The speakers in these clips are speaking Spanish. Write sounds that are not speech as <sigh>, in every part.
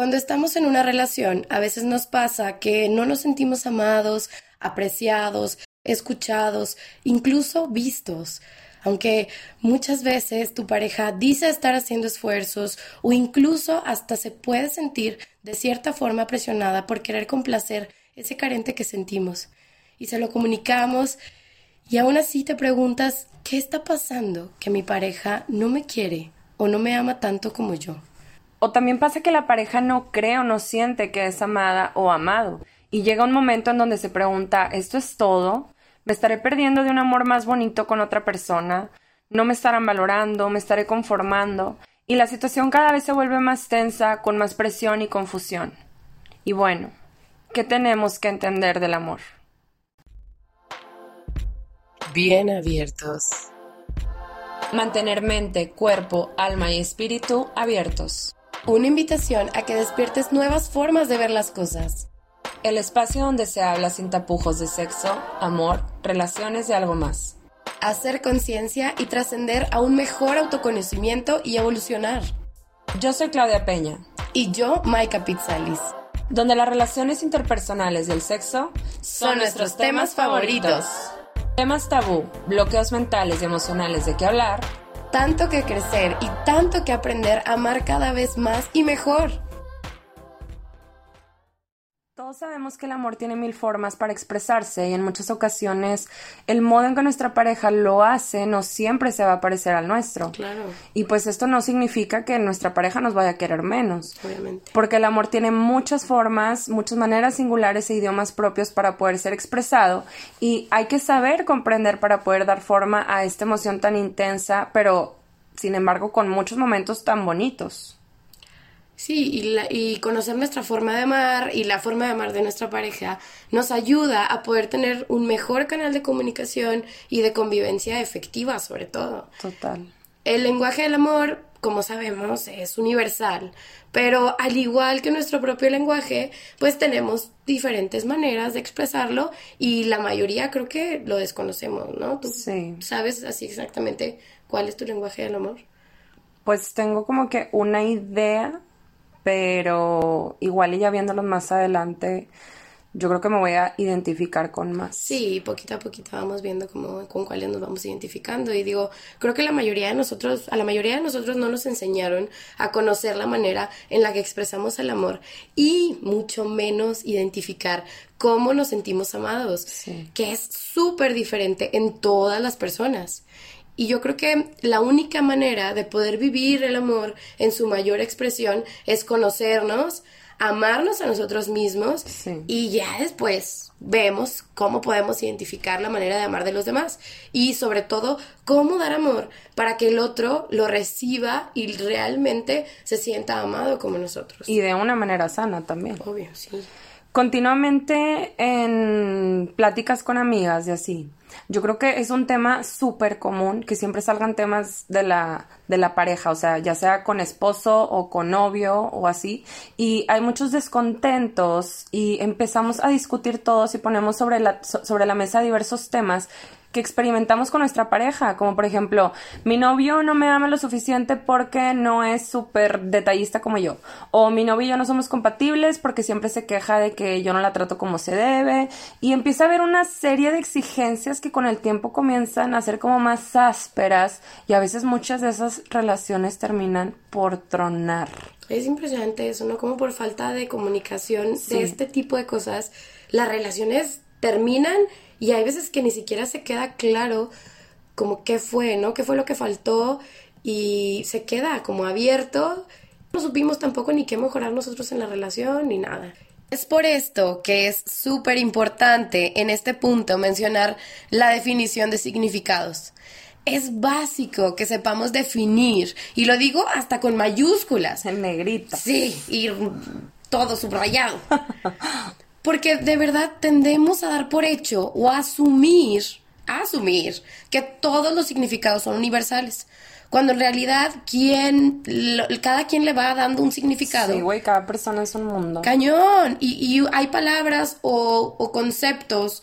Cuando estamos en una relación, a veces nos pasa que no nos sentimos amados, apreciados, escuchados, incluso vistos. Aunque muchas veces tu pareja dice estar haciendo esfuerzos o incluso hasta se puede sentir de cierta forma presionada por querer complacer ese carente que sentimos. Y se lo comunicamos y aún así te preguntas, ¿qué está pasando que mi pareja no me quiere o no me ama tanto como yo? O también pasa que la pareja no cree o no siente que es amada o amado. Y llega un momento en donde se pregunta, ¿esto es todo? ¿Me estaré perdiendo de un amor más bonito con otra persona? ¿No me estarán valorando? ¿Me estaré conformando? Y la situación cada vez se vuelve más tensa, con más presión y confusión. Y bueno, ¿qué tenemos que entender del amor? Bien abiertos. Mantener mente, cuerpo, alma y espíritu abiertos. Una invitación a que despiertes nuevas formas de ver las cosas. El espacio donde se habla sin tapujos de sexo, amor, relaciones y algo más. Hacer conciencia y trascender a un mejor autoconocimiento y evolucionar. Yo soy Claudia Peña. Y yo, Maika Pizzalis. Donde las relaciones interpersonales y el sexo son, nuestros temas favoritos. Temas tabú, bloqueos mentales y emocionales de qué hablar. Tanto que crecer y tanto que aprender a amar cada vez más y mejor. Todos sabemos que el amor tiene mil formas para expresarse y en muchas ocasiones el modo en que nuestra pareja lo hace no siempre se va a parecer al nuestro. Claro. Y pues esto no significa que nuestra pareja nos vaya a querer menos. Obviamente. Porque el amor tiene muchas formas, muchas maneras singulares e idiomas propios para poder ser expresado y hay que saber comprender para poder dar forma a esta emoción tan intensa, pero sin embargo con muchos momentos tan bonitos. Sí, y, la, y conocer nuestra forma de amar y la forma de amar de nuestra pareja nos ayuda a poder tener un mejor canal de comunicación y de convivencia efectiva sobre todo. Total. El lenguaje del amor, como sabemos, es universal, pero al igual que nuestro propio lenguaje, pues tenemos diferentes maneras de expresarlo y la mayoría creo que lo desconocemos, ¿no? ¿Tú Sí. sabes así exactamente cuál es tu lenguaje del amor? Pues tengo como que una idea, pero igual y ya viéndolo más adelante, yo creo que me voy a identificar con más. Sí, poquito a poquito vamos viendo cómo, con cuáles nos vamos identificando. Y digo, creo que la mayoría de nosotros, a la mayoría de nosotros no nos enseñaron a conocer la manera en la que expresamos el amor y mucho menos identificar cómo nos sentimos amados, Sí. que es súper diferente en todas las personas. Y yo creo que la única manera de poder vivir el amor en su mayor expresión es conocernos, amarnos a nosotros mismos Sí. y ya después vemos cómo podemos identificar la manera de amar de los demás y sobre todo cómo dar amor para que el otro lo reciba y realmente se sienta amado como nosotros. Y de una manera sana también. Obvio, sí. Continuamente en pláticas con amigas y así. Yo creo que es un tema súper común que siempre salgan temas de la, de la pareja, o sea, ya sea con esposo o con novio o así. Y hay muchos descontentos y empezamos a discutir todos y ponemos sobre la, so- sobre la mesa diversos temas que experimentamos con nuestra pareja, como por ejemplo, mi novio no me ama lo suficiente porque no es súper detallista como yo, o mi novio y yo no somos compatibles porque siempre se queja de que yo no la trato como se debe, y empieza a haber una serie de exigencias que con el tiempo comienzan a ser como más ásperas, y a veces muchas de esas relaciones terminan por tronar. Es impresionante eso, ¿no? Como por falta de comunicación Sí. de este tipo de cosas, las relaciones terminan y hay veces que ni siquiera se queda claro como qué fue, ¿no? ¿Qué fue lo que faltó? Y se queda como abierto. No supimos tampoco ni qué mejorar nosotros en la relación ni nada. Es por esto que es súper importante en este punto mencionar la definición de significados. Es básico que sepamos definir, y lo digo hasta con mayúsculas, En negrita. Sí, y todo subrayado. <laughs> Porque de verdad tendemos a dar por hecho o a asumir, a asumir que todos los significados son universales. Cuando en realidad quien, lo- cada quien le va dando un significado. Sí, güey, cada persona es un mundo. Cañón. Y, y hay palabras o, o conceptos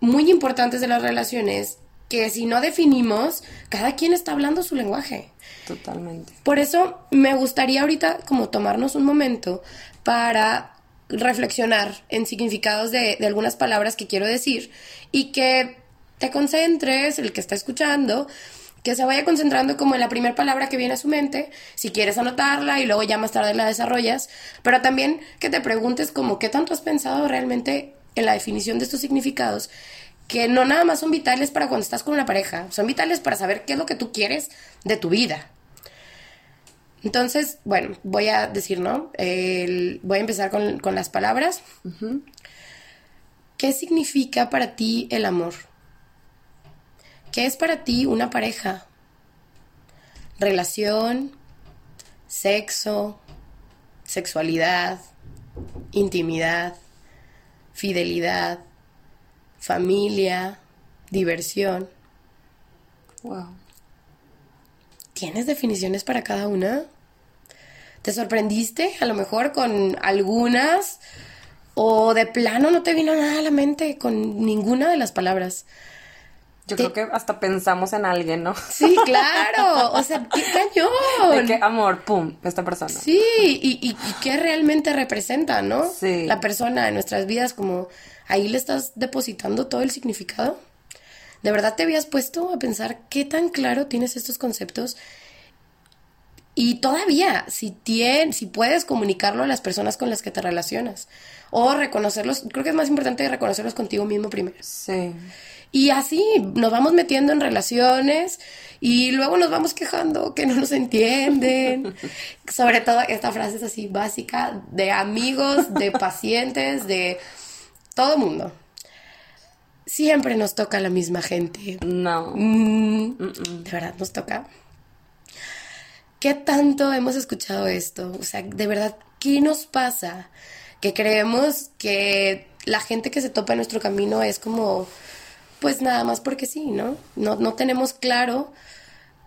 muy importantes de las relaciones que si no definimos, cada quien está hablando su lenguaje. Totalmente. Por eso me gustaría ahorita como tomarnos un momento para reflexionar en significados de, de algunas palabras que quiero decir y que te concentres, el que está escuchando, que se vaya concentrando como en la primera palabra que viene a su mente, si quieres anotarla y luego ya más tarde la desarrollas, pero también que te preguntes como qué tanto has pensado realmente en la definición de estos significados, que no nada más son vitales para cuando estás con una pareja, son vitales para saber qué es lo que tú quieres de tu vida. Entonces, bueno, voy a decir, ¿no? voy a empezar con, las palabras. ¿Qué significa para ti el amor? ¿Qué es para ti una pareja? Relación, sexo, sexualidad, intimidad, fidelidad, familia, diversión. Wow. ¿Tienes definiciones para cada una? ¿Te sorprendiste a lo mejor con algunas? ¿O de plano no te vino nada a la mente con ninguna de las palabras? Yo creo que hasta pensamos en alguien, ¿no? Sí, claro. O sea, <laughs> qué cañón. De qué amor, pum, esta persona. Sí, y, y, qué realmente representa, ¿no? Sí. La persona en nuestras vidas, como ahí le estás depositando todo el significado. ¿De verdad te habías puesto a pensar qué tan claro tienes estos conceptos? Y todavía, si, tienes, si puedes comunicarlo a las personas con las que te relacionas. O reconocerlos, creo que es más importante reconocerlos contigo mismo primero. Sí. Y así nos vamos metiendo en relaciones y luego nos vamos quejando que no nos entienden. <laughs> Sobre todo esta frase es así básica de amigos, de pacientes, de todo mundo. Siempre nos toca la misma gente. No. Mm, de verdad nos toca. ¿Qué tanto hemos escuchado esto? O sea, de verdad, ¿qué nos pasa? Que creemos que la gente que se topa en nuestro camino es como pues nada más porque sí, ¿no? No, no tenemos claro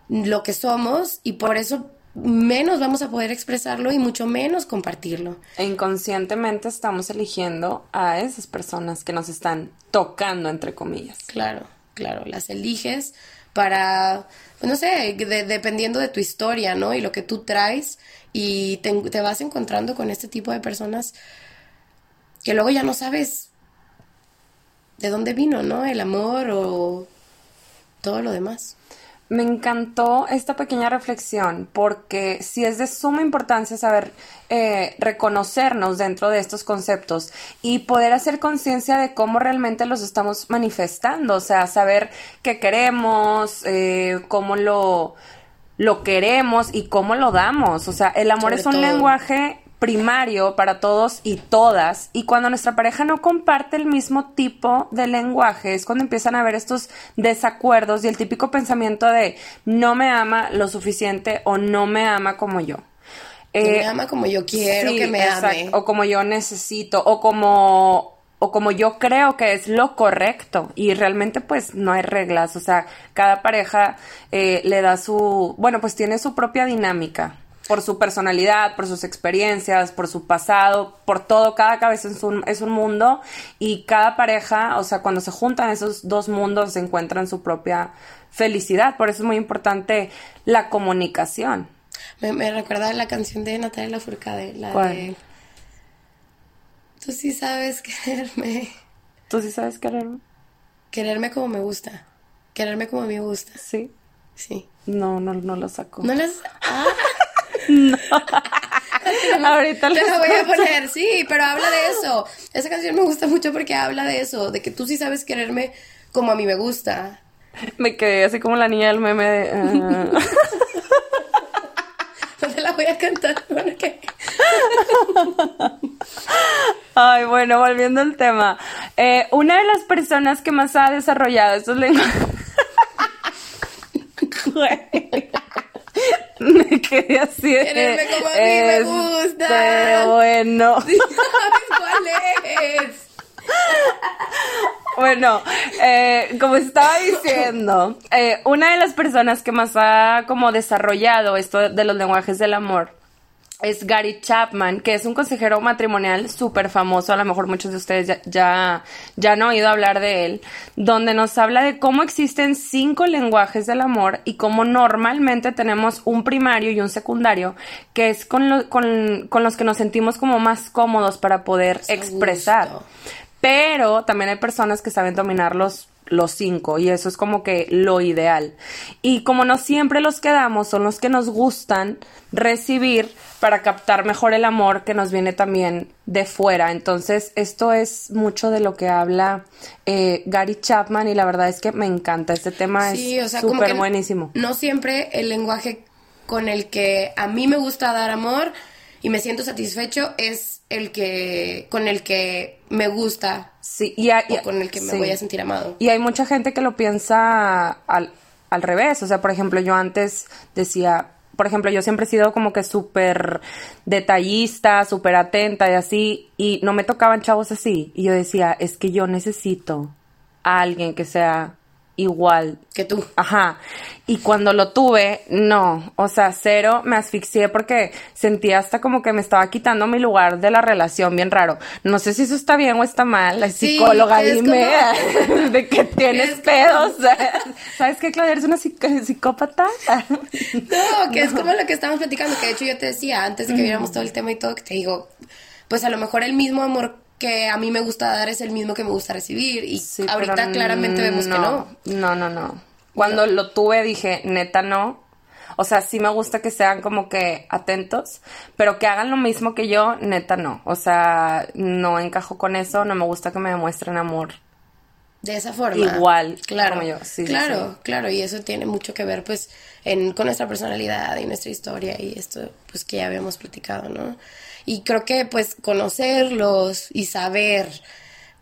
lo que somos y por eso menos vamos a poder expresarlo y mucho menos compartirlo. E inconscientemente estamos eligiendo a esas personas que nos están tocando, entre comillas. Claro, claro, las eliges para, pues no sé, dependiendo de tu historia, ¿no? Y lo que tú traes y te, te vas encontrando con este tipo de personas que luego ya no sabes de dónde vino, ¿no? El amor o todo lo demás. Me encantó esta pequeña reflexión porque sí es de suma importancia saber eh, reconocernos dentro de estos conceptos y poder hacer conciencia de cómo realmente los estamos manifestando, o sea, saber qué queremos, eh, cómo lo, lo queremos y cómo lo damos. O sea, el amor es un lenguaje primario para todos y todas y cuando nuestra pareja no comparte el mismo tipo de lenguaje es cuando empiezan a haber estos desacuerdos y el típico pensamiento de no me ama lo suficiente o no me ama como yo. me eh, ama como yo quiero que me ame. O como yo necesito, o como, o como yo creo que es lo correcto. Y realmente pues no hay reglas. O sea, cada pareja eh, le da su, bueno, pues tiene su propia dinámica por su personalidad, por sus experiencias, por su pasado, por todo, cada cabeza es un, es un mundo y cada pareja, o sea, cuando se juntan esos dos mundos se encuentran su propia felicidad, por eso es muy importante la comunicación. Me, recuerda la canción de Natalia Lafourcade, la de Tú sí sabes quererme. ¿Tú sí sabes quererme? Quererme como me gusta. Quererme como a mí me gusta. Sí. Sí. No, no, no lo saco. No las... Ah. No. <laughs> Ahorita Te la voy a poner, sí, pero habla de eso. Esa canción me gusta mucho porque habla de eso, de que tú sí sabes quererme como a mí me gusta. Me quedé así como la niña del meme de... Ah. <laughs> no te la voy a cantar porque... Ay, bueno, volviendo al tema. Eh, una de las personas que más ha desarrollado estos lenguajes... <laughs> me <laughs> quedé así Quererme como a mí me gusta. Pero bueno. <laughs> ¿Cuál es? Bueno, eh, como estaba diciendo, eh, una de las personas que más ha como desarrollado esto de los lenguajes del amor es Gary Chapman, que es un consejero matrimonial súper famoso, a lo mejor muchos de ustedes ya, ya, ya, han oído hablar de él, donde nos habla de cómo existen cinco lenguajes del amor y cómo normalmente tenemos un primario y un secundario, que es con, con, con los que nos sentimos como más cómodos para poder expresar. Pero también hay personas que saben dominarlos los cinco y eso es como que lo ideal. Y como no siempre los quedamos, son los que nos gustan recibir para captar mejor el amor que nos viene también de fuera. Entonces, esto es mucho de lo que habla eh, Gary Chapman y la verdad es que me encanta. Este tema es súper buenísimo. No siempre el lenguaje con el que a mí me gusta dar amor y me siento satisfecho es el que con el que me gusta sí y, o con el que me voy a sentir amado. Y hay mucha gente que lo piensa al, al revés. O sea por ejemplo yo antes decía por ejemplo, yo siempre he sido como que súper detallista, súper atenta y así, y no me tocaban chavos así. Y yo decía, es que yo necesito a alguien que sea igual que tú. Ajá. Y cuando lo tuve, no, o sea, cero, me asfixié porque sentía hasta como que me estaba quitando mi lugar de la relación, bien raro. No sé si eso está bien o está mal, la psicóloga, dime <laughs> de que tienes pedos. <laughs> ¿Sabes qué, Claudia? ¿Eres una psicópata? <laughs> no, que es como lo que estábamos platicando, que de hecho yo te decía antes de que viéramos todo el tema y todo, que te digo, pues a lo mejor el mismo amor que a mí me gusta dar es el mismo que me gusta recibir. Y ahorita claramente vemos que no. No, no, no. Cuando lo tuve dije, neta no. O sea, sí me gusta que sean como que atentos, pero que hagan lo mismo que yo, neta no. O sea, no encajo con eso, no me gusta que me demuestren amor. De esa forma. Igual, claro. Como yo. Sí, claro, claro. Y eso tiene mucho que ver, pues, en, con nuestra personalidad y nuestra historia y esto, pues, que ya habíamos platicado, ¿no? Y creo que pues conocerlos y saber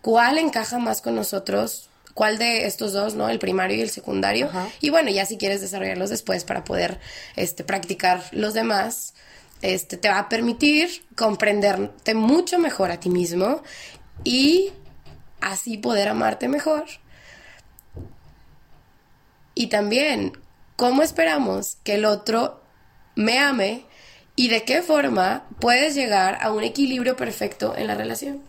cuál encaja más con nosotros, cuál de estos dos, ¿no? El primario y el secundario. Y bueno, ya si quieres desarrollarlos después para poder este, practicar los demás, este, te va a permitir comprenderte mucho mejor a ti mismo y así poder amarte mejor. Y también, ¿cómo esperamos que el otro me ame y de qué forma puedes llegar a un equilibrio perfecto en la relación.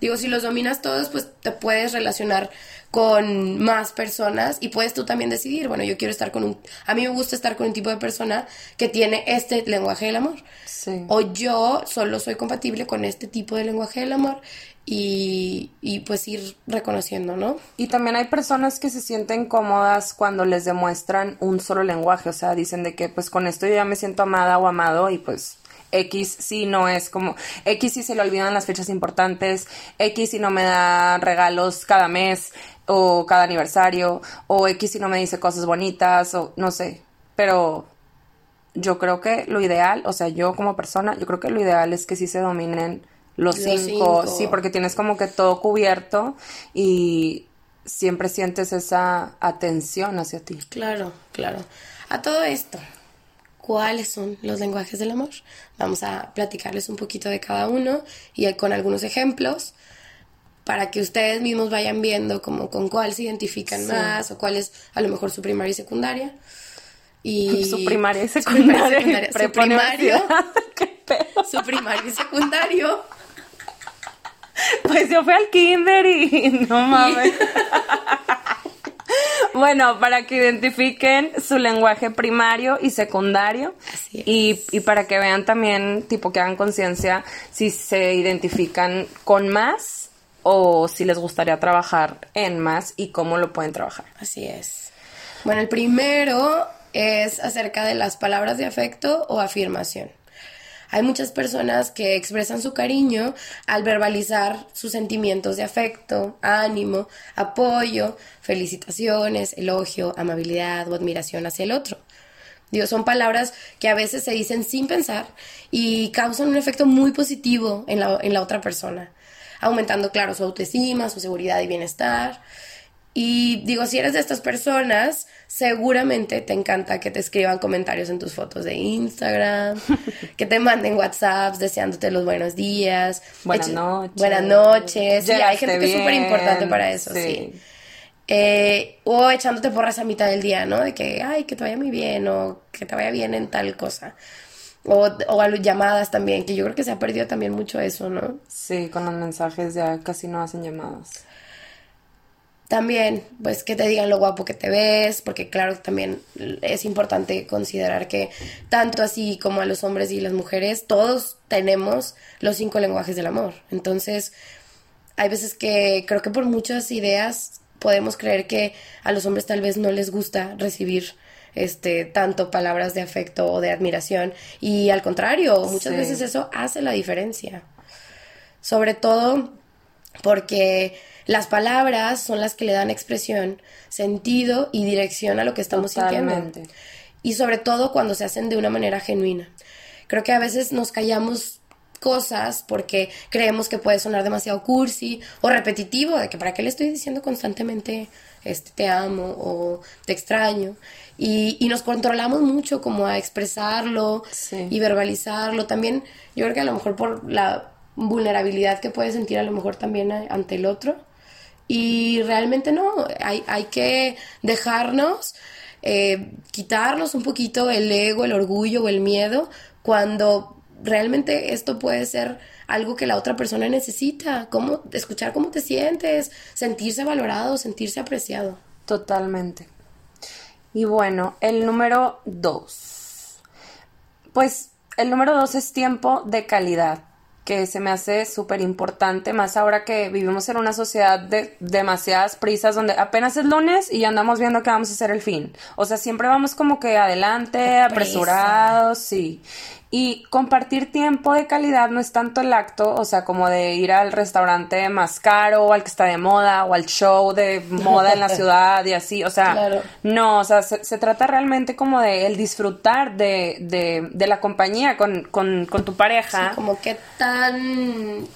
Digo, si los dominas todos, pues te puedes relacionar con más personas y puedes tú también decidir, bueno, yo quiero estar con un, a mí me gusta estar con un tipo de persona que tiene este lenguaje del amor. Sí. O yo solo soy compatible con este tipo de lenguaje del amor y, y pues ir reconociendo, ¿no? Y también hay personas que se sienten cómodas cuando les demuestran un solo lenguaje, o sea, dicen de que pues con esto yo ya me siento amada o amado y pues X sí no es como X sí se le olvidan las fechas importantes, X sí no me da regalos cada mes o cada aniversario, o X si no me dice cosas bonitas, o no sé, pero yo creo que lo ideal, o sea, yo como persona, yo creo que lo ideal es que sí se dominen los, cinco, sí, porque tienes como que todo cubierto y siempre sientes esa atención hacia ti. Claro, claro. A todo esto, ¿cuáles son los lenguajes del amor? Vamos a platicarles un poquito de cada uno y con algunos ejemplos para que ustedes mismos vayan viendo como con cuál se identifican más o cuál es a lo mejor su primaria y secundaria. Y <laughs> su primaria y secundaria. Su, primario. <laughs> su primario y secundario. <laughs> Pues yo fui al kinder y <laughs> no mames. <laughs> bueno, para que identifiquen su lenguaje primario y secundario y, y, para que vean también, tipo que hagan conciencia si se identifican con más o si les gustaría trabajar en más y cómo lo pueden trabajar. Así es. Bueno, el primero es acerca de las palabras de afecto o afirmación. Hay muchas personas que expresan su cariño al verbalizar sus sentimientos de afecto, ánimo, apoyo, felicitaciones, elogio, amabilidad o admiración hacia el otro. Digo, son palabras que a veces se dicen sin pensar y causan un efecto muy positivo en la, en la otra persona, aumentando, claro, su autoestima, su seguridad y bienestar. Y digo, si eres de estas personas, seguramente te encanta que te escriban comentarios en tus fotos de Instagram, <laughs> que te manden WhatsApps deseándote los buenos días. Buenas noches. Buenas noches. Sí, hay gente que es súper importante para eso, sí. Eh, o echándote porras a mitad del día, ¿no? De que, ay, que te vaya muy bien o que te vaya bien en tal cosa. O, o a las llamadas también, que yo creo que se ha perdido también mucho eso, ¿no? Sí, con los mensajes ya casi no hacen llamadas. También, pues que te digan lo guapo que te ves, porque claro, también es importante considerar que tanto así como a los hombres y las mujeres, todos tenemos los cinco lenguajes del amor. Entonces, hay veces que creo que por muchas ideas podemos creer que a los hombres tal vez no les gusta recibir este tanto palabras de afecto o de admiración y al contrario, muchas veces eso hace la diferencia. Sobre todo porque las palabras son las que le dan expresión, sentido y dirección a lo que estamos sintiendo. Y sobre todo cuando se hacen de una manera genuina. Creo que a veces nos callamos cosas porque creemos que puede sonar demasiado cursi o repetitivo, de que para qué le estoy diciendo constantemente este te amo o te extraño. Y, y nos controlamos mucho como a expresarlo y verbalizarlo. También yo creo que a lo mejor por la vulnerabilidad que puede sentir a lo mejor también ante el otro. Y realmente no, hay, hay que dejarnos, eh, quitarnos un poquito el ego, el orgullo o el miedo cuando realmente esto puede ser algo que la otra persona necesita, cómo, escuchar cómo te sientes, sentirse valorado, sentirse apreciado. Totalmente. Y bueno, el número dos. Pues el número dos es tiempo de calidad que se me hace súper importante, más ahora que vivimos en una sociedad de demasiadas prisas donde apenas es lunes y ya andamos viendo que vamos a hacer el fin. O sea, siempre vamos como que adelante, apresurados, sí. Y compartir tiempo de calidad no es tanto el acto, o sea, como de ir al restaurante más caro, o al que está de moda, o al show de moda en la <laughs> ciudad y así, o sea, no, o sea, se, trata realmente como de el disfrutar de, de, de la compañía con, con, con tu pareja. Sí, como qué tan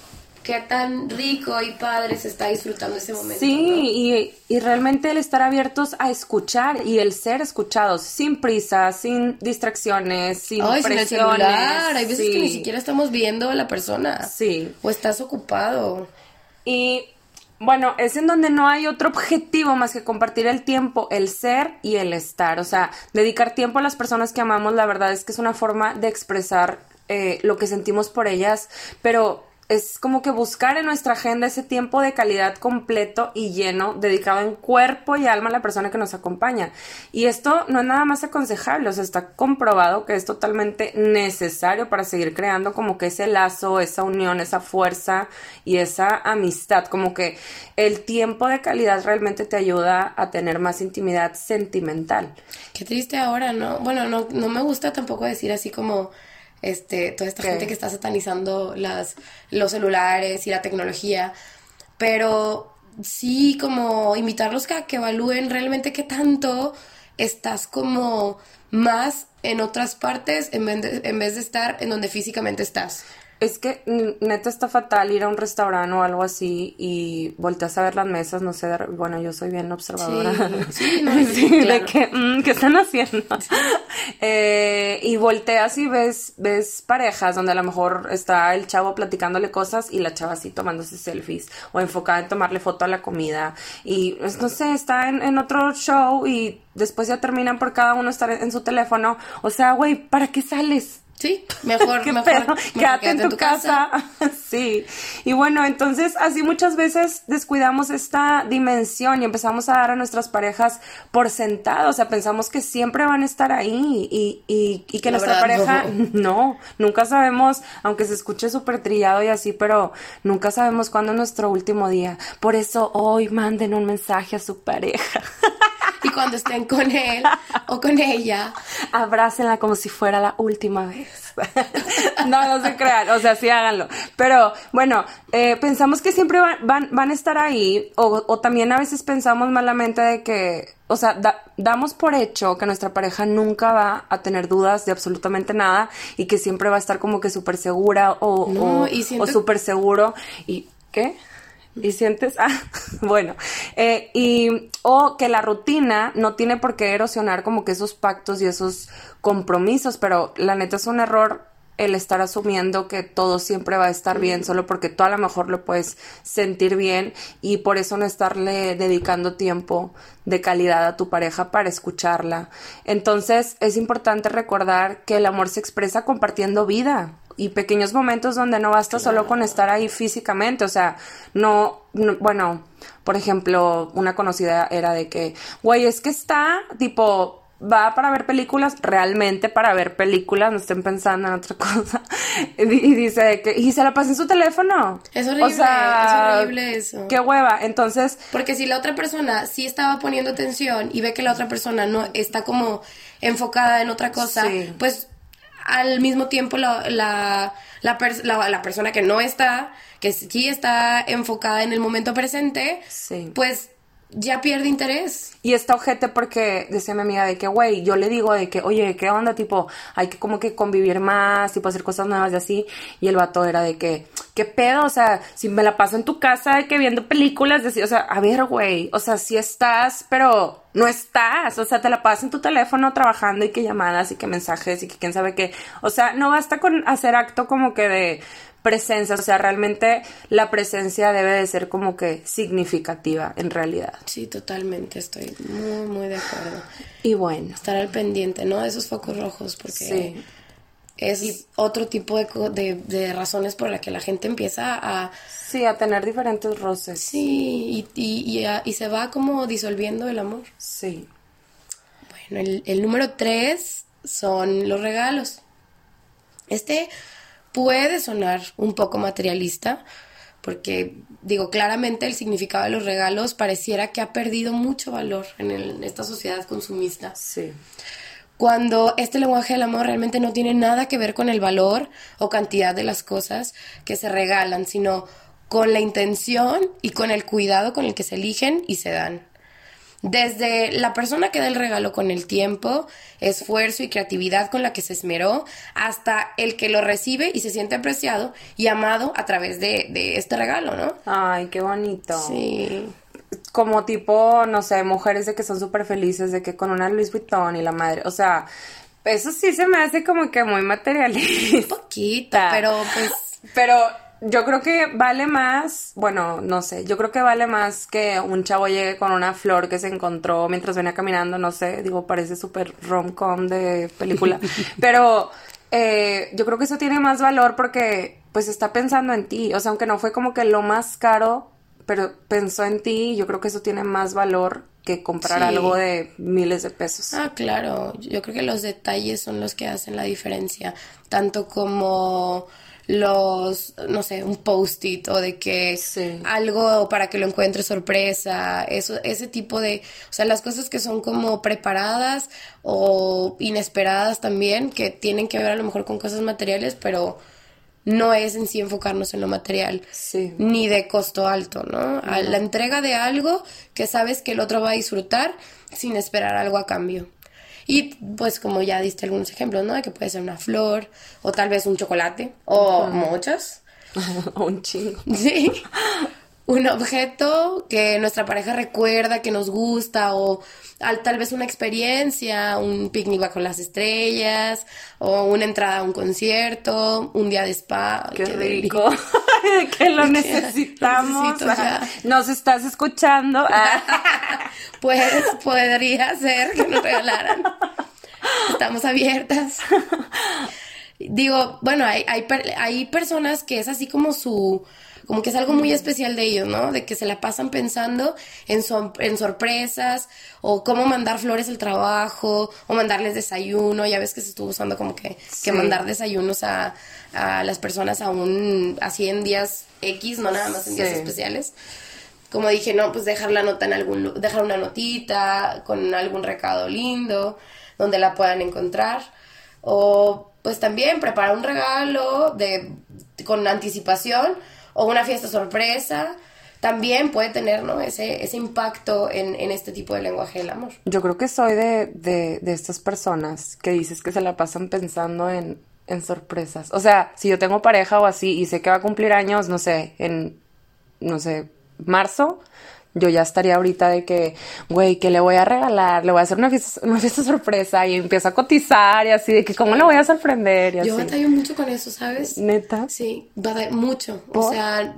qué tan rico y padre se está disfrutando ese momento. Sí, y, realmente el estar abiertos a escuchar y el ser escuchados, sin prisa, sin distracciones, sin Ay, Sin el celular. Hay veces que ni siquiera estamos viendo a la persona. Sí. O estás ocupado. Y bueno, es en donde no hay otro objetivo más que compartir el tiempo, el ser y el estar. O sea, dedicar tiempo a las personas que amamos, la verdad es que es una forma de expresar eh, lo que sentimos por ellas, pero es como que buscar en nuestra agenda ese tiempo de calidad completo y lleno, dedicado en cuerpo y alma a la persona que nos acompaña. Y esto no es nada más aconsejable, o sea, está comprobado que es totalmente necesario para seguir creando como que ese lazo, esa unión, esa fuerza y esa amistad, como que el tiempo de calidad realmente te ayuda a tener más intimidad sentimental. Qué triste ahora, ¿no? Bueno, no, no me gusta tampoco decir así como este, toda esta gente que está satanizando las, los celulares y la tecnología, pero sí como invitarlos a que evalúen realmente qué tanto estás como más en otras partes en en vez de estar en donde físicamente estás. Es que neta está fatal ir a un restaurante o algo así y volteas a ver las mesas, no sé, bueno, yo soy bien observadora. Sí, <laughs> no, de que, mm, ¿qué están haciendo? <laughs> Eh, y volteas y ves, ves parejas donde a lo mejor está el chavo platicándole cosas y la chava así tomándose selfies o enfocada en tomarle foto a la comida y, pues, no sé, está en, en otro show y después ya terminan por cada uno estar en su teléfono. O sea, güey, ¿para qué sales? Sí, mejor, <laughs> mejor, quédate, en tu, casa. <laughs> sí. Y bueno, entonces así muchas veces descuidamos esta dimensión y empezamos a dar a nuestras parejas por sentado. O sea, pensamos que siempre van a estar ahí y, y, y que nuestra pareja, <laughs> no. nunca sabemos, aunque se escuche súper trillado y así, pero nunca sabemos cuándo es nuestro último día. Por eso hoy manden un mensaje a su pareja. Y cuando estén con él o con ella, abrácenla como si fuera la última vez. no, no se crean, o sea, sí háganlo. Pero bueno, eh, pensamos que siempre van, van, a estar ahí, o, también a veces pensamos malamente de que, o sea, damos por hecho que nuestra pareja nunca va a tener dudas de absolutamente nada y que siempre va a estar como que súper segura o, o súper seguro. ¿Y qué? Y sientes, <laughs> ah, bueno, eh, y, o que la rutina no tiene por qué erosionar como que esos pactos y esos compromisos, pero la neta es un error el estar asumiendo que todo siempre va a estar bien solo porque tú a lo mejor lo puedes sentir bien y por eso no estarle dedicando tiempo de calidad a tu pareja para escucharla. Entonces es importante recordar que el amor se expresa compartiendo vida y pequeños momentos donde no basta solo con estar ahí físicamente, o sea, no, no, bueno, por ejemplo, una conocida era de que, güey, es que está tipo va para ver películas, realmente para ver películas, no estén pensando en otra <laughs> cosa. y dice que, y se la pasa en su teléfono. Es horrible, es horrible eso. Qué hueva. Entonces. Porque si la otra persona sí estaba poniendo atención y ve que la otra persona no está como enfocada en otra cosa, pues al mismo tiempo la, la, la, la, persona que no está, que sí está enfocada en el momento presente, pues ya pierde interés. Y está ojete porque decía mi amiga de que, güey, yo le digo de que, oye, ¿qué onda? Tipo, hay que como que convivir más, tipo, hacer cosas nuevas y así. Y el vato era de que, ¿qué pedo? O sea, si me la paso en tu casa de que viendo películas, de, o sea, a ver, güey, o sea, sí estás, pero no estás. O sea, te la pasas en tu teléfono trabajando y que llamadas y que mensajes y que quién sabe qué. O sea, no basta con hacer acto como que de presencia, o sea, realmente la presencia debe de ser como que significativa en realidad. Sí, totalmente, estoy muy, muy de acuerdo. Y bueno. Estar al pendiente, ¿no? De esos focos rojos, porque es otro tipo de, de, razones por las que la gente empieza a... Sí, a tener diferentes roces. Sí, y, y, y, se va como disolviendo el amor. Sí. Bueno, el, el número tres son los regalos. Este puede sonar un poco materialista, porque digo, claramente el significado de los regalos pareciera que ha perdido mucho valor en, esta sociedad consumista. Sí. Cuando este lenguaje del amor realmente no tiene nada que ver con el valor o cantidad de las cosas que se regalan, sino con la intención y con el cuidado con el que se eligen y se dan. Desde la persona que da el regalo con el tiempo, esfuerzo y creatividad con la que se esmeró, hasta el que lo recibe y se siente apreciado y amado a través de, este regalo, ¿no? Ay, qué bonito. Sí. Como tipo, no sé, mujeres de que son súper felices de que con una Louis Vuitton y la madre, o sea, eso sí se me hace como que muy materialista. Un poquito, pero pues... Pero yo creo que vale más, bueno, no sé, yo creo que vale más que un chavo llegue con una flor que se encontró mientras venía caminando, no sé, digo, parece súper rom-com de película, <laughs> pero eh, yo creo que eso tiene más valor porque pues está pensando en ti, o sea, aunque no fue como que lo más caro, pero pensó en ti, yo creo que eso tiene más valor que comprar algo de miles de pesos. Ah, claro, yo creo que los detalles son los que hacen la diferencia, tanto como los, no sé, un post-it o de que algo para que lo encuentre sorpresa, eso, ese tipo de, o sea, las cosas que son como preparadas o inesperadas también, que tienen que ver a lo mejor con cosas materiales, pero no es en sí enfocarnos en lo material, ni de costo alto, ¿no? A la entrega de algo que sabes que el otro va a disfrutar sin esperar algo a cambio. Y pues como ya diste algunos ejemplos, ¿no? De que puede ser una flor o tal vez un chocolate o muchos. o <laughs> un chingo. <laughs> Sí. Un objeto que nuestra pareja recuerda, que nos gusta o tal vez una experiencia, un picnic bajo las estrellas o una entrada a un concierto, un día de spa. Qué, rico. <laughs> <laughs> que lo <laughs> necesitamos. Nos estás escuchando. <laughs> pues podría ser que nos regalaran. Estamos abiertas. Digo, bueno, hay, hay, hay personas que es así como su como que es algo muy especial de ellos, ¿no? De que se la pasan pensando en, en sorpresas o cómo mandar flores al trabajo o mandarles desayuno. Ya ves que se estuvo usando como que, que mandar desayunos a, a, las personas aún así en días X, no nada más en días especiales. Como dije, no, pues dejar la nota en algún dejar una notita con algún recado lindo donde la puedan encontrar o pues también preparar un regalo de con anticipación o una fiesta sorpresa, también puede tener ¿no? ese, ese impacto en, este tipo de lenguaje del amor. Yo creo que soy de, de, de estas personas que dices que se la pasan pensando en, en sorpresas. O sea, si yo tengo pareja o así y sé que va a cumplir años, no sé, en, no sé, marzo, yo ya estaría ahorita de que, güey, ¿qué le voy a regalar? Le voy a hacer una fiesta, una fiesta sorpresa y empiezo a cotizar y así, de que cómo le voy a sorprender y Yo así. batallo mucho con eso, ¿sabes? Neta. Sí, batallo mucho. O sea,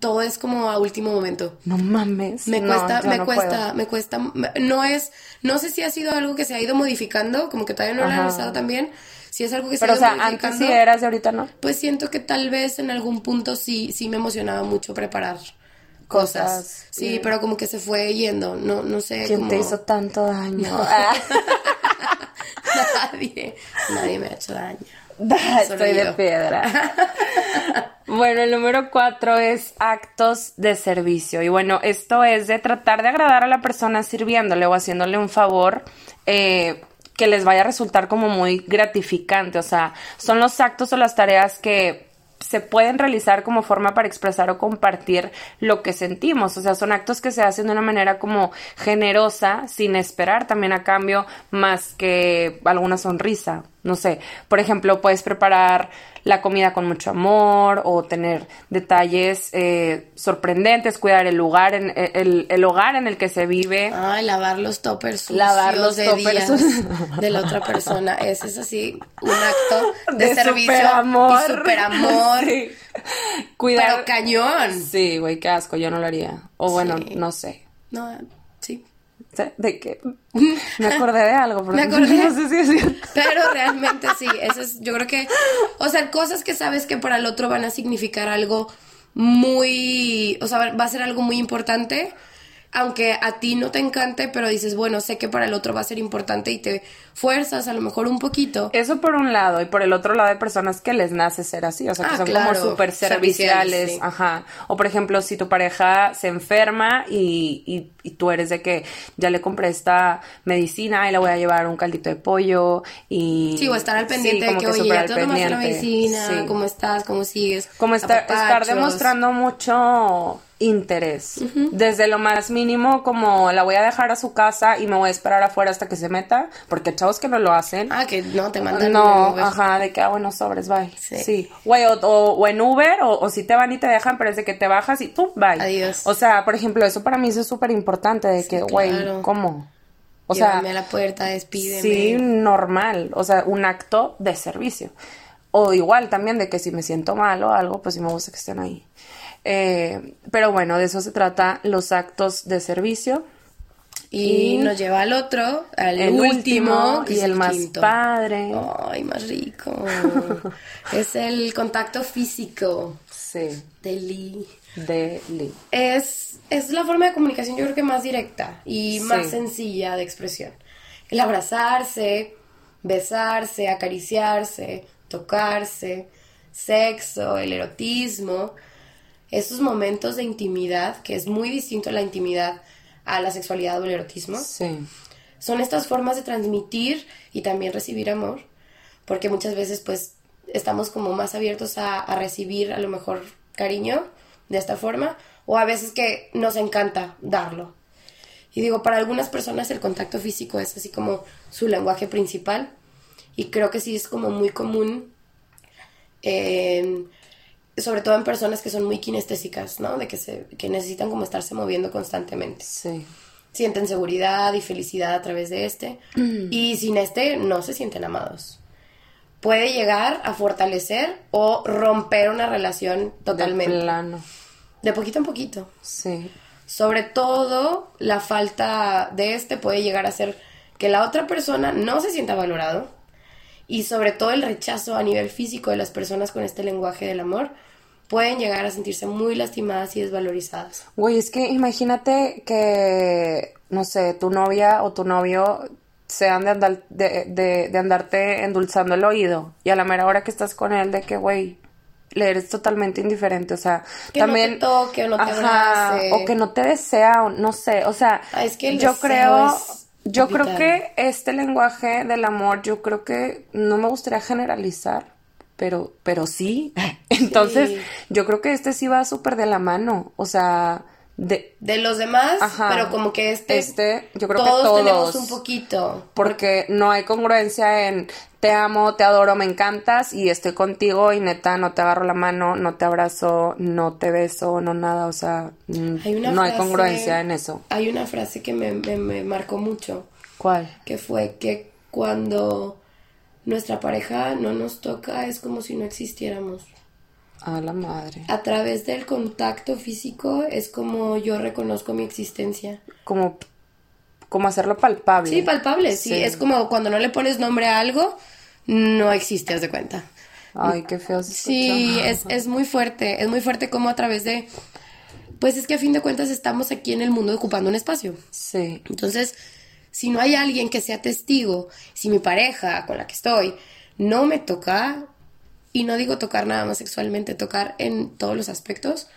todo es como a último momento. No mames. Me No, cuesta, yo me no cuesta, me cuesta. me- No es, no sé si ha sido algo que se ha ido modificando, como que todavía no lo he analizado también. Si es algo que se Pero, ha o ido sea, antes modificando. sí eras y ahorita no. Pues siento que tal vez en algún punto sí, sí me emocionaba mucho preparar cosas. Cosas, Sí, pero como que se fue yendo. No, no sé. ¿Quién como- te hizo tanto daño? Ah. <laughs> Nadie. Nadie me ha hecho daño. Estoy de piedra. <laughs> bueno, el número cuatro es actos de servicio. Y bueno, esto es de tratar de agradar a la persona sirviéndole o haciéndole un favor eh, que les vaya a resultar como muy gratificante. O sea, son los actos o las tareas que se pueden realizar como forma para expresar o compartir lo que sentimos. O sea, son actos que se hacen de una manera como generosa, sin esperar también a cambio más que alguna sonrisa. No sé, por ejemplo, puedes preparar la comida con mucho amor o tener detalles eh, sorprendentes, cuidar el lugar, en, el, el hogar en el que se vive. Ay, lavar los toppers sucios Lavar los de toppers de la otra persona. Ese es así un acto <laughs> de, De servicio superamor. y superamor. Sí. Cuidar. Pero cañón. Sí, güey, qué asco, yo no lo haría. O bueno, Sí. no sé. No. ¿De qué? Me acordé de algo, pero Me acordé. no sé si es cierto. Pero realmente sí, eso es, yo creo que, o sea, cosas que sabes que para el otro van a significar algo muy, o sea, va a ser algo muy importante, aunque a ti no te encante, pero dices, bueno, sé que para el otro va a ser importante y te fuerzas a lo mejor un poquito. Eso por un lado, y por el otro lado hay personas que les nace ser así, o sea, que Ah, son claro, como súper serviciales, sí. ajá. O por ejemplo, si tu pareja se enferma y, y, y tú eres de que ya le compré esta medicina y le voy a llevar un caldito de pollo y... Sí, o estar al pendiente Sí, de que, que oye, ya te tomaste la medicina, Sí. ¿cómo estás? ¿Cómo sigues? Como estar, estar demostrando mucho interés. Desde lo más mínimo, como la voy a dejar a su casa y me voy a esperar afuera hasta que se meta, porque chavos que no lo hacen. Ah, que no, te mandan No, en ajá, de que, ah, bueno, sobres, bye. Sí. Sí. Güey, o, o- o en Uber, o, o si te van y te dejan, pero es de que te bajas y tú, bye. Adiós. O sea, por ejemplo, eso para mí eso es súper importante, de que, güey, claro. ¿cómo? O sea, Llévame a la puerta, despídeme. sí, normal, o sea, un acto de servicio. O igual también de que si me siento mal o algo, pues sí me gusta que estén ahí. Eh, pero bueno, de eso se trata los actos de servicio. Y, Y nos lleva al otro, al el último, último y es el más quinto. padre. Ay, más rico. <laughs> es el contacto físico Sí, de Lee. de Lee. Es, es la forma de comunicación yo creo que más directa y Sí. más sencilla de expresión. El abrazarse, besarse, acariciarse, tocarse, sexo, el erotismo, esos momentos de intimidad, que es muy distinto a la intimidad a la sexualidad o el erotismo. Sí. son estas formas de transmitir y también recibir amor, porque muchas veces pues estamos como más abiertos a, a recibir a lo mejor cariño de esta forma, o a veces que nos encanta darlo. Y digo, para algunas personas el contacto físico es así como su lenguaje principal, y creo que sí es como muy común, en- sobre todo en personas que son muy kinestésicas, ¿no? De que, se, que necesitan como estarse moviendo constantemente Sí. sienten seguridad y felicidad a través de este. Y sin este no se sienten amados. Puede llegar a fortalecer o romper una relación totalmente. De De, plano. poquito en poquito. Sí. Sobre todo, la falta de este puede llegar a ser que la otra persona no se sienta valorado. Y sobre todo el rechazo a nivel físico de las personas con este lenguaje del amor pueden llegar a sentirse muy lastimadas y desvalorizadas. Güey, es que imagínate que, no sé, tu novia o tu novio sean de, andar, de, de, de andarte endulzando el oído y a la mera hora que estás con él de que, güey, le eres totalmente indiferente, o sea, Que no también... te toque o no te Ajá, abrace. o que no te desea, o no sé, o sea, Ah, es que el yo creo... Yo creo que este lenguaje del amor, yo creo que no me gustaría generalizar, pero, pero sí. <laughs> Entonces, Sí. yo creo que este sí va súper de la mano. O sea, de, de los demás, Ajá. pero como que este, Este, yo creo que todos, tenemos un poquito. porque no hay congruencia en te amo, te adoro, me encantas y estoy contigo y neta no te agarro la mano, no te abrazo, no te beso, no nada, o sea, mm, Hay una no hay congruencia en eso. Hay una frase que me, me, me marcó mucho, ¿Cuál? que fue que cuando nuestra pareja no nos toca es como si no existiéramos. A la madre. A través del contacto físico es como yo reconozco mi existencia. Como, como hacerlo palpable. Sí, palpable, sí. Sí. Es como cuando no le pones nombre a algo, no existe, haz de cuenta. Ay, qué feo se Sí, es, es muy fuerte, es muy fuerte como a través de... Pues es que a fin de cuentas estamos aquí en el mundo ocupando un espacio. Sí, Entonces, si no hay alguien que sea testigo, si mi pareja con la que estoy no me toca, y no digo tocar nada más sexualmente, tocar en todos los aspectos,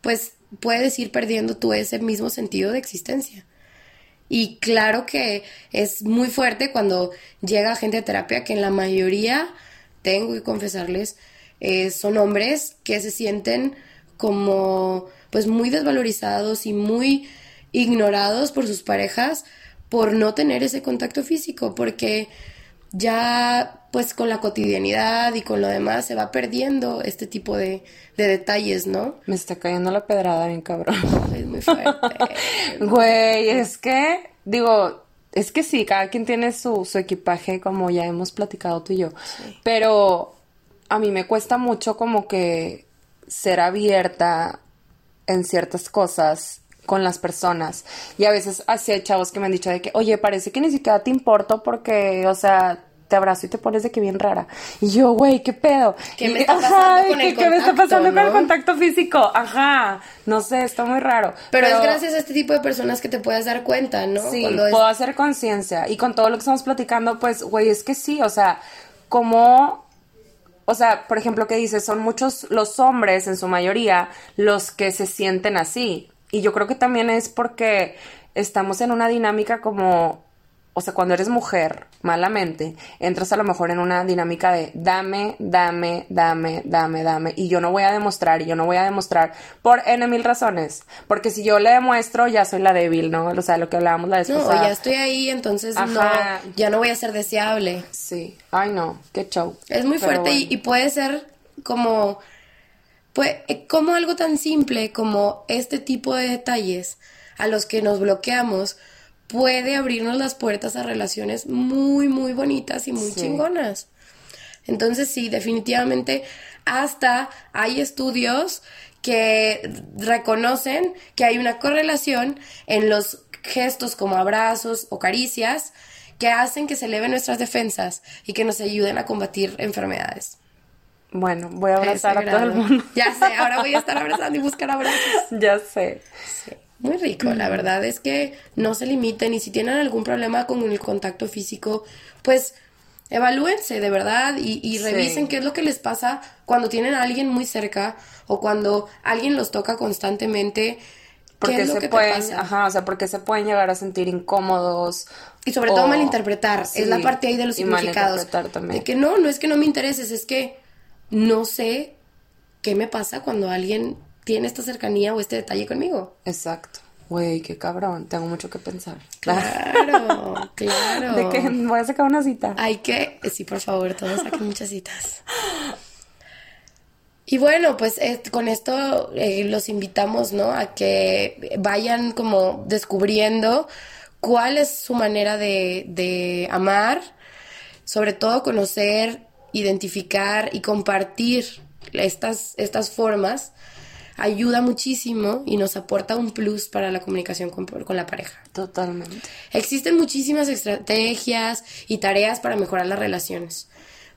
pues puedes ir perdiendo tú ese mismo sentido de existencia. Y claro que es muy fuerte cuando llega gente a terapia que en la mayoría, tengo que confesarles, eh, son hombres que se sienten como pues muy desvalorizados y muy ignorados por sus parejas por no tener ese contacto físico, porque ya pues con la cotidianidad y con lo demás se va perdiendo este tipo de, de detalles, ¿no? me está cayendo la pedrada bien cabrón. Es muy fuerte. <laughs> Güey, es que, digo, es que sí, cada quien tiene su, su equipaje, como ya hemos platicado tú y yo. Pero a mí me cuesta mucho como que ser abierta en ciertas cosas con las personas. Y a veces así hay chavos que me han dicho de que, oye, parece que ni siquiera te importo porque, o sea, te abrazo y te pones de que bien rara. Y yo, güey, ¿qué pedo? ¿Qué me está ajá, pasando de con que, el ¿qué me está contacto, pasando con el no? contacto físico? Ajá, no sé, está muy raro. Pero, es gracias a este tipo de personas que te puedes dar cuenta, ¿no? Sí, Cuando es- puedo hacer conciencia. Y con todo lo que estamos platicando, pues, güey, es que sí, o sea, como, o sea, por ejemplo, que dices, son muchos los hombres, en su mayoría, los que se sienten así. Y yo creo que también es porque estamos en una dinámica como, o sea, cuando eres mujer, malamente, entras a lo mejor en una dinámica de dame, dame, dame, dame, dame, y yo no voy a demostrar, y yo no voy a demostrar por N mil razones, porque si yo le demuestro, ya soy la débil, ¿no? O sea, lo que hablábamos la vez No, ya estoy ahí, entonces Ajá. no, ya no voy a ser deseable. Sí, ay no, qué show. Es muy Pero fuerte y, y puede ser como, pues, eh, como algo tan simple como este tipo de detalles a los que nos bloqueamos puede abrirnos las puertas a relaciones muy, muy bonitas y muy Sí. chingonas. Entonces sí, definitivamente hasta hay estudios que reconocen que hay una correlación en los gestos como abrazos o caricias que hacen que se eleven nuestras defensas y que nos ayuden a combatir enfermedades. Bueno, voy a abrazar a todo el mundo. <laughs> Ya sé, ahora voy a estar abrazando y buscar abrazos. <laughs> ya sé. Muy rico, la verdad es que no se limiten y si tienen algún problema con el contacto físico, pues evalúense de verdad y, y Sí. revisen qué es lo que les pasa cuando tienen a alguien muy cerca o cuando alguien los toca constantemente. ¿Qué Porque es lo se que te pueden, pasa? ajá, o sea, porque se pueden llegar a sentir incómodos. Y sobre todo malinterpretar, sí, es la parte ahí de los significados. malinterpretar también. De que no, no es que no me intereses, es que no sé qué me pasa cuando alguien tiene esta cercanía o este detalle conmigo. Exacto. Güey, qué cabrón, tengo mucho que pensar. Claro, <laughs> claro. De que voy a sacar una cita. Hay que, sí, por favor, todos saquen muchas citas. Y bueno, pues eh, con esto eh, los invitamos, ¿no? A que vayan como descubriendo cuál es su manera de, de amar, sobre todo conocer, identificar y compartir estas, estas formas ayuda muchísimo y nos aporta un plus para la comunicación con, con la pareja. Totalmente. Existen muchísimas estrategias y tareas para mejorar las relaciones.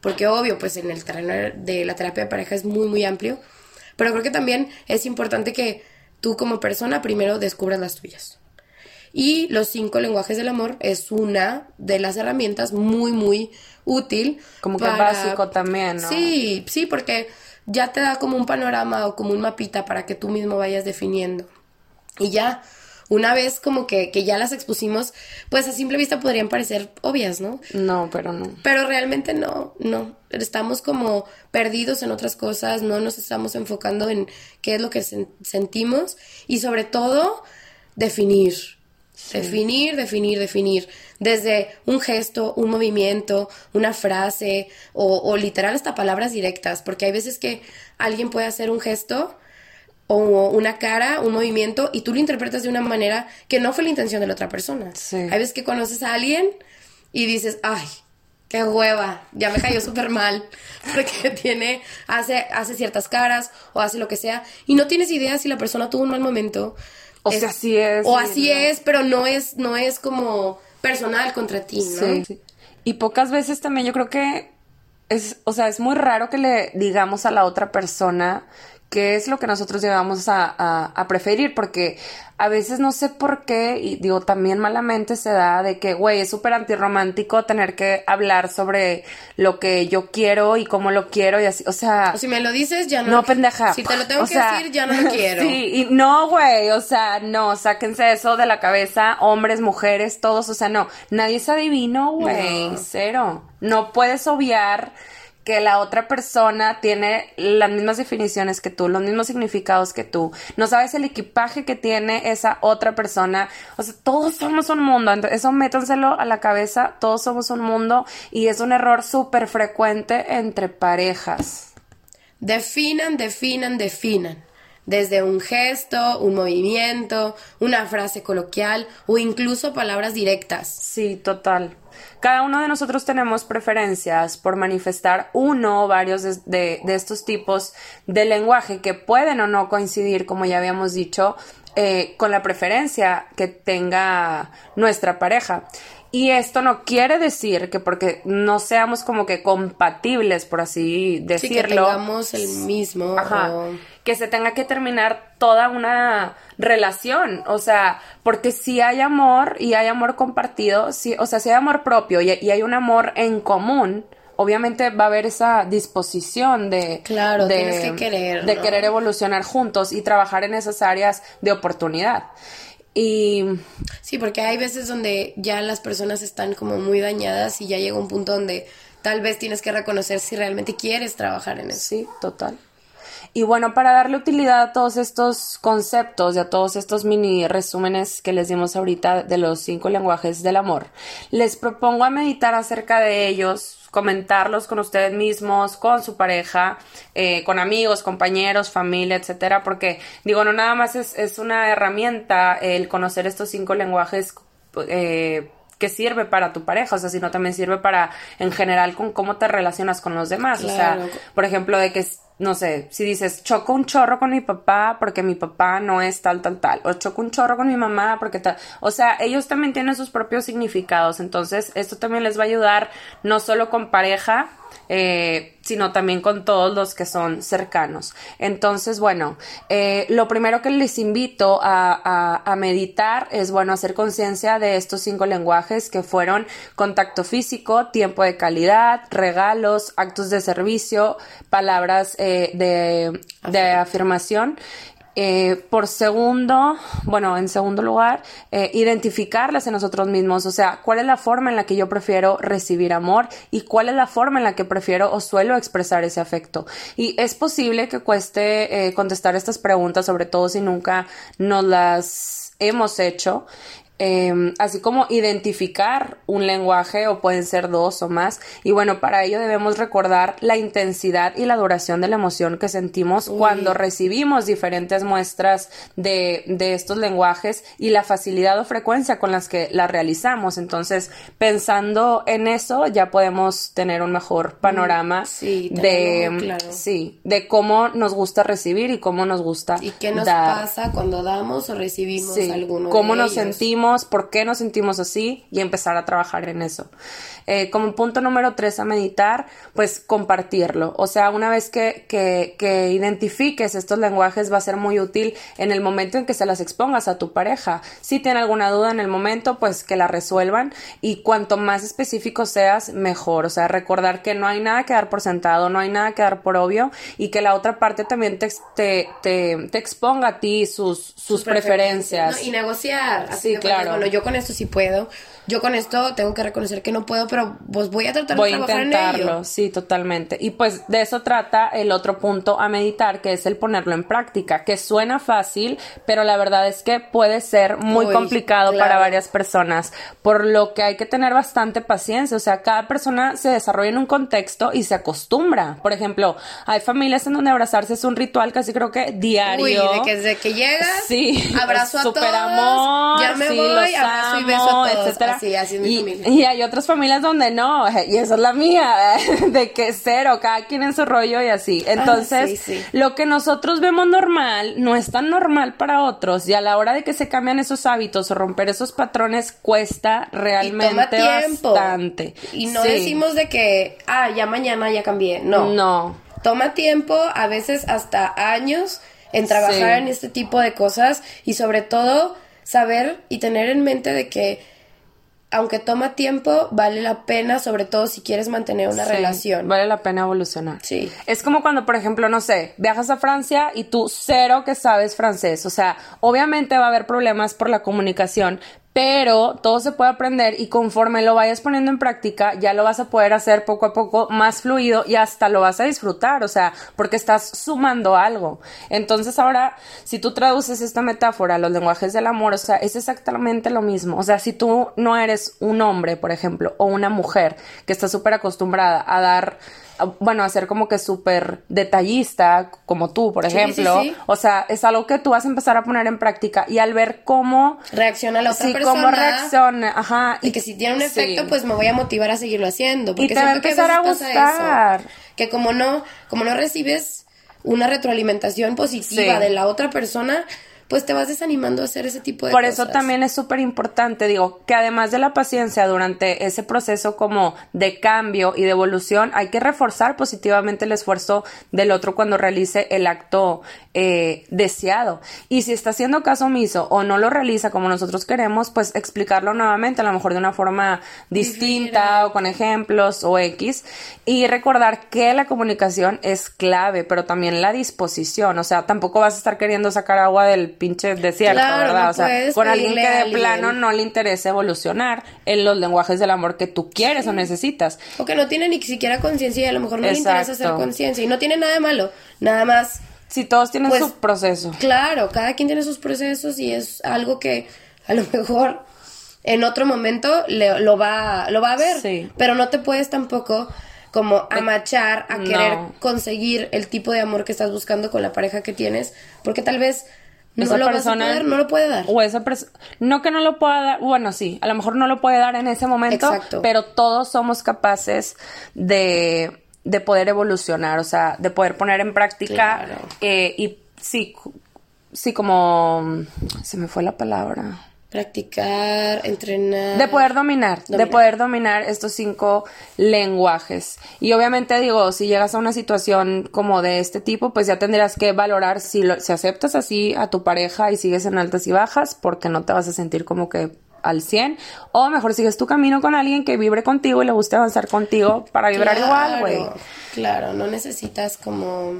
Porque obvio, pues en el terreno de la terapia de pareja es muy, muy amplio. Pero creo que también es importante que tú como persona primero descubras las tuyas. Y los cinco lenguajes del amor es una de las herramientas muy, muy útil. Como que básico también, ¿no? Sí, sí, porque ya te da como un panorama o como un mapita para que tú mismo vayas definiendo. Y ya, una vez como que, que ya las expusimos, pues a simple vista podrían parecer obvias, ¿no? No, pero no. Pero realmente no, no. Estamos como perdidos en otras cosas, no nos estamos enfocando en qué es lo que sentimos y sobre todo definir. Definir, definir, definir. Desde un gesto, un movimiento, una frase o, o literal hasta palabras directas, porque hay veces que alguien puede hacer un gesto o una cara, un movimiento, y tú lo interpretas de una manera que no fue la intención de la otra persona. Hay veces que conoces a alguien y dices, ay, qué hueva, ya me cayó súper mal, <laughs> porque tiene, hace, hace ciertas caras o hace lo que sea, y no tienes idea si la persona tuvo un mal momento. O sea, así es. O así es, pero no es, no es como personal contra ti, ¿no? Sí. Y pocas veces también yo creo que es, o sea, es muy raro que le digamos a la otra persona qué es lo que nosotros llevamos a, a, preferir, porque a veces no sé por qué, y digo, también malamente se da de que, güey, es súper antirromántico tener que hablar sobre lo que yo quiero y cómo lo quiero y así, o sea... O si me lo dices, ya no... No, pendeja. Si te lo tengo que decir, ya no lo <laughs> quiero. Sí, y no, güey, o sea, no, sáquense eso de la cabeza, hombres, mujeres, todos, o sea, no, nadie es adivino, güey, cero. No puedes obviar que la otra persona tiene las mismas definiciones que tú, los mismos significados que tú. No sabes el equipaje que tiene esa otra persona. O sea, todos somos un mundo. eso métanselo a la cabeza. Todos somos un mundo y es un error súper frecuente entre parejas. Definan, definan, definan. Desde un gesto, un movimiento, una frase coloquial o incluso palabras directas. Sí, total. Cada uno de nosotros tenemos preferencias por manifestar uno o varios de, estos tipos de lenguaje que pueden o no coincidir, como ya habíamos dicho, eh, con la preferencia que tenga nuestra pareja. Y esto no quiere decir que porque no seamos como que compatibles, por así decirlo. Sí, que tengamos el mismo. Que se tenga que terminar toda una relación. O sea, porque si hay amor y hay amor compartido, si, o sea, si hay amor propio y, hay un amor en común, obviamente va a haber esa disposición de claro de, querer de querer evolucionar juntos y trabajar en esas áreas de oportunidad y sí, porque hay veces donde ya las personas están como muy dañadas y ya llega un punto donde tal vez tienes que reconocer si realmente quieres trabajar en eso. Sí, total. Y bueno, para darle utilidad a todos estos conceptos y a todos estos mini resúmenes que les dimos ahorita de los cinco lenguajes del amor, les propongo a meditar acerca de ellos, comentarlos con ustedes mismos, con su pareja, eh, con amigos, compañeros, familia, etcétera, porque digo, no nada más es, es una herramienta el conocer estos cinco lenguajes eh, que sirve para tu pareja, o sea, sino también sirve para, en general, con cómo te relacionas con los demás, o sea, por ejemplo, de que no sé, si dices, choco un chorro con mi papá porque mi papá no es tal, tal, tal, o choco un chorro con mi mamá porque tal, o sea, ellos también tienen sus propios significados, entonces esto también les va a ayudar no solo con pareja, eh, sino también con todos los que son cercanos. Entonces, bueno, eh, lo primero que les invito a, a meditar es, bueno, hacer conciencia de estos cinco lenguajes que fueron contacto físico, tiempo de calidad, regalos, actos de servicio, palabras eh, de, de afirmación eh, por segundo, bueno, en segundo lugar, eh, identificarlas en nosotros mismos, o sea, cuál es la forma en la que yo prefiero recibir amor y cuál es la forma en la que prefiero o suelo expresar ese afecto. Y es posible que cueste eh, contestar estas preguntas, sobre todo si nunca nos las hemos hecho. Em, así como identificar un lenguaje o pueden ser dos o más. Y bueno, para ello debemos recordar la intensidad y la duración de la emoción que sentimos cuando recibimos diferentes muestras de, de, estos lenguajes y la facilidad o frecuencia con las que las realizamos. Entonces, pensando en eso, ya podemos tener un mejor panorama de, sí, de cómo nos gusta recibir y cómo nos gusta ¿Y qué nos pasa cuando damos o recibimos alguno Cómo nos sentimos sentimos, por qué nos sentimos así y empezar a trabajar en eso. Eh, como punto número tres a meditar, pues compartirlo. O sea, una vez que, que, que identifiques estos lenguajes va a ser muy útil en el momento en que se las expongas a tu pareja. Si tiene alguna duda en el momento, pues que la resuelvan y cuanto más específico seas, mejor. O sea, recordar que no hay nada que dar por sentado, no hay nada que dar por obvio y que la otra parte también te, te, te, exponga a ti sus, sus, preferencias. y negociar. Así sí, claro. Bueno, yo con esto sí puedo yo con esto tengo que reconocer que no puedo, pero pues voy a tratar de trabajar intentarlo, en ello. sí, totalmente. Y pues de eso trata el otro punto a meditar, que es el ponerlo en práctica, que suena fácil, pero la verdad es que puede ser muy complicado para varias personas, por lo que hay que tener bastante paciencia, o sea, cada persona se desarrolla en un contexto y se acostumbra. Por ejemplo, hay familias en donde abrazarse es un ritual casi creo que diario. Uy, de que desde que llegas, sí, abrazo a todos, amor, ya me voy, abrazo y beso a todos, etcétera y, hay otras familias donde no, y esa es la mía, <laughs> de que cero, cada quien en su rollo y así. Ah, Entonces, lo que nosotros vemos normal no es tan normal para otros y a la hora de que se cambian esos hábitos o romper esos patrones cuesta realmente bastante. Y no decimos de que, ah, ya mañana ya cambié, no. No. Toma tiempo, a veces hasta años en trabajar en este tipo de cosas y sobre todo saber y tener en mente de que aunque toma tiempo, vale la pena, sobre todo si quieres mantener una relación. Vale la pena evolucionar. Sí. Es como cuando, por ejemplo, no sé, viajas a Francia y tú cero que sabes francés. O sea, obviamente va a haber problemas por la comunicación, pero todo se puede aprender y conforme lo vayas poniendo en práctica ya lo vas a poder hacer poco a poco más fluido y hasta lo vas a disfrutar, o sea, porque estás sumando algo. Entonces ahora, si tú traduces esta metáfora a los lenguajes del amor, o sea, es exactamente lo mismo. O sea, si tú no eres un hombre, por ejemplo, o una mujer que está súper acostumbrada a dar bueno, a ser como que súper detallista, como tú, por ejemplo. O sea, es algo que tú vas a empezar a poner en práctica y al ver cómo reacciona la otra sí, cómo reacciona, ajá. Y, que si tiene un efecto, pues me voy a motivar a seguirlo haciendo. Porque y te va a empezar a, gustar. que como no, como no recibes una retroalimentación positiva de la otra persona, pues te vas desanimando a hacer ese tipo de Por cosas. Por eso también es súper importante, digo, que además de la paciencia durante ese proceso como de cambio y de evolución, hay que reforzar positivamente el esfuerzo del otro cuando realice el acto eh, deseado. Y si está haciendo caso omiso o no lo realiza como nosotros queremos, pues explicarlo nuevamente, a lo mejor de una forma distinta o con ejemplos o X. Y recordar que la comunicación es clave, pero también la disposición. O sea, tampoco vas a estar queriendo sacar agua del pinche desierto, ¿verdad? o sea, con alguien que de plano no le interesa evolucionar en los lenguajes del amor que tú quieres o necesitas. O que no tiene ni siquiera conciencia y a lo mejor no le interesa hacer conciencia. Y no tiene nada de malo, nada más. Si todos tienen pues, su proceso. Claro, cada quien tiene sus procesos y es algo que a lo mejor en otro momento lo, va, lo va a ver. Sí. Pero no te puedes tampoco como amachar a querer conseguir el tipo de amor que estás buscando con la pareja que tienes, porque tal vez no lo persona no lo puede dar. O esa no que no lo pueda dar, bueno, sí, a lo mejor no lo puede dar en ese momento, pero todos somos capaces de, de poder evolucionar, o sea, de poder poner en práctica eh, y sí, sí, como se me fue la palabra practicar, entrenar. De poder dominar, de poder dominar estos cinco lenguajes. Y obviamente digo, si llegas a una situación como de este tipo, pues ya tendrás que valorar si, lo, si aceptas así a tu pareja y sigues en altas y bajas, porque no te vas a sentir como que al 100, o mejor sigues tu camino con alguien que vibre contigo y le guste avanzar contigo para vibrar igual, güey. Claro, no necesitas como...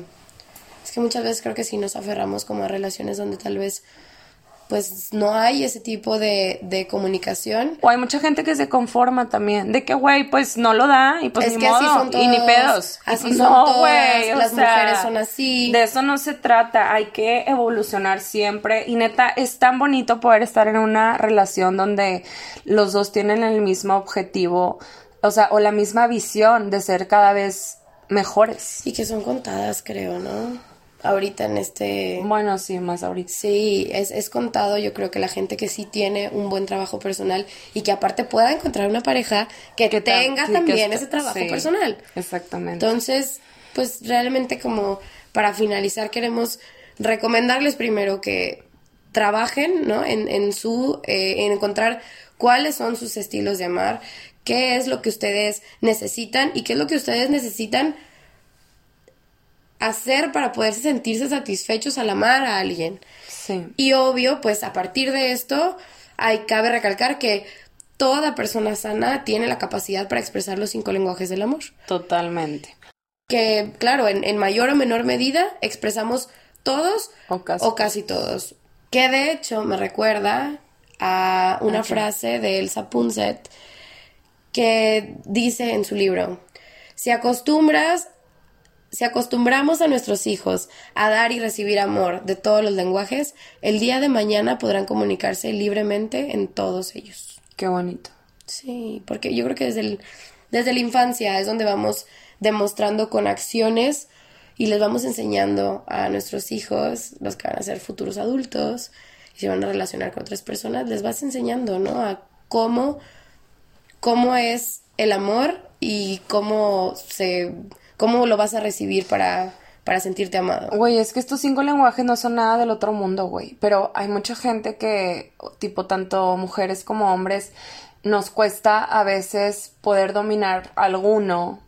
Es que muchas veces creo que si nos aferramos como a relaciones donde tal vez pues no hay ese tipo de, de, comunicación. O hay mucha gente que se conforma también, de que, güey, pues no lo da y pues ni modo, y ni pedos. Así son todas, las mujeres son así. De eso no se trata, hay que evolucionar siempre y neta, es tan bonito poder estar en una relación donde los dos tienen el mismo objetivo, o sea, o la misma visión de ser cada vez mejores. Y que son contadas, creo, ¿no? Ahorita en este... Bueno, sí, más ahorita. Sí, es, es contado, yo creo que la gente que sí tiene un buen trabajo personal y que aparte pueda encontrar una pareja que, tenga también ese trabajo personal. Exactamente. Entonces, pues realmente como para finalizar queremos recomendarles primero que trabajen, ¿no? En, en su, eh, en encontrar cuáles son sus estilos de amar, qué es lo que ustedes necesitan y qué es lo que ustedes necesitan hacer para poderse sentirse satisfechos al amar a alguien. Sí. Y obvio, pues a partir de esto, hay, cabe recalcar que toda persona sana tiene la capacidad para expresar los cinco lenguajes del amor. Totalmente. Que, claro, en, en mayor o menor medida expresamos todos O casi. o casi todos. Que de hecho me recuerda a una frase de Elsa Punset que dice en su libro, si acostumbras, si acostumbramos a nuestros hijos a dar y recibir amor de todos los lenguajes, el día de mañana podrán comunicarse libremente en todos ellos. Qué bonito. Sí, porque yo creo que desde, el- desde la infancia es donde vamos demostrando con acciones y les vamos enseñando a nuestros hijos, los que van a ser futuros adultos y se van a relacionar con otras personas, les vas enseñando, ¿no? A cómo, cómo es el amor y cómo se, cómo lo vas a recibir para, para sentirte amado. Güey, es que estos cinco lenguajes no son nada del otro mundo, güey. Pero hay mucha gente que, tipo, tanto mujeres como hombres, nos cuesta a veces poder dominar alguno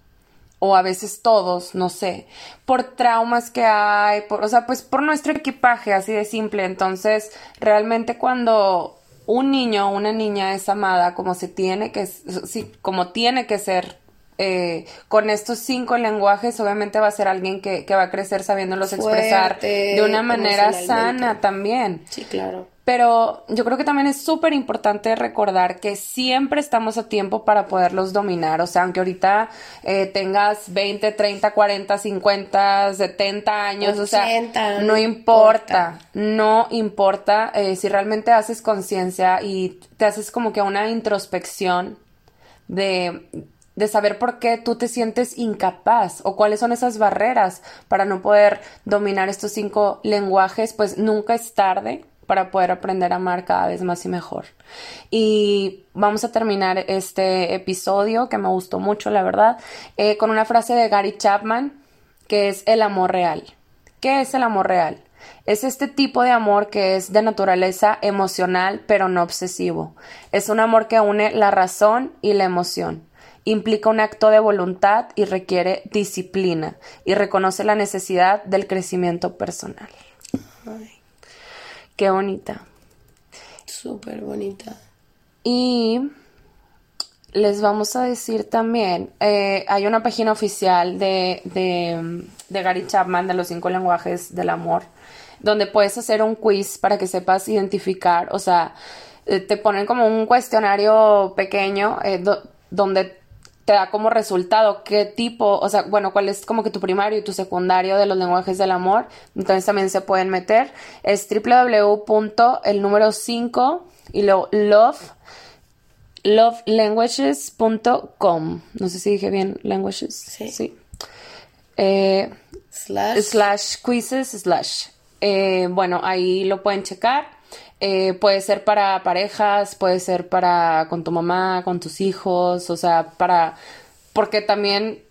o a veces todos, no sé, por traumas que hay, por, o sea, pues por nuestro equipaje, así de simple. Entonces, realmente cuando un niño o una niña es amada como se tiene que, sí, como tiene que ser eh, con estos cinco lenguajes, obviamente va a ser alguien que, que va a crecer sabiéndolos expresar Fuerte, de una manera sana también. Sí, claro. Pero yo creo que también es súper importante recordar que siempre estamos a tiempo para poderlos dominar. O sea, aunque ahorita eh, tengas 20, 30, 40, 50, 70 años, o sea, 80, no no importa, no importa eh, si realmente haces conciencia y te haces como que una introspección de, de saber por qué tú te sientes incapaz o cuáles son esas barreras para no poder dominar estos cinco lenguajes, pues nunca es tarde para poder aprender a amar cada vez más y mejor. Y vamos a terminar este episodio que me gustó mucho, la verdad, eh, con una frase de Gary Chapman que es el amor real. ¿Qué es el amor real? Es este tipo de amor que es de naturaleza emocional pero no obsesivo. Es un amor que une la razón y la emoción. Implica un acto de voluntad y requiere disciplina y reconoce la necesidad del crecimiento personal. Ay, Qué bonita. súper bonita. Y les vamos a decir también, eh, hay una página oficial de, de, de Gary Chapman de los cinco lenguajes del amor, donde puedes hacer un quiz para que sepas identificar, o sea, eh, te ponen como un cuestionario pequeño eh, do- donde te da como resultado qué tipo, o sea, bueno, cuál es como que tu primario y tu secundario de los lenguajes del amor. Entonces también se pueden meter. Es www. el número 5 y luego love lovelanguages.com. No sé si dije bien languages. Sí. Eh, Slash. slash quizzes slash. Eh, bueno, ahí lo pueden checar. Eh, puede ser para parejas, puede ser para con tu mamá, con tus hijos, o sea, para porque también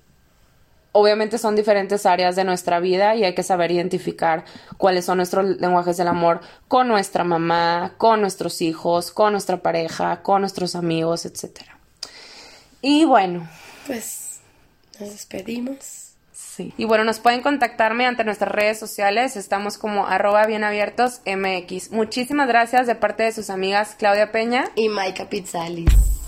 obviamente son diferentes áreas de nuestra vida y hay que saber identificar cuáles son nuestros lenguajes del amor con nuestra mamá, con nuestros hijos, con nuestra pareja, con nuestros amigos, etcétera. Y bueno, Pues nos despedimos. Y bueno, nos pueden contactar mediante nuestras redes sociales. Estamos como arroba bienabiertos MX. Muchísimas gracias de parte de sus amigas Claudia Peña. Y Maika Pizzalis.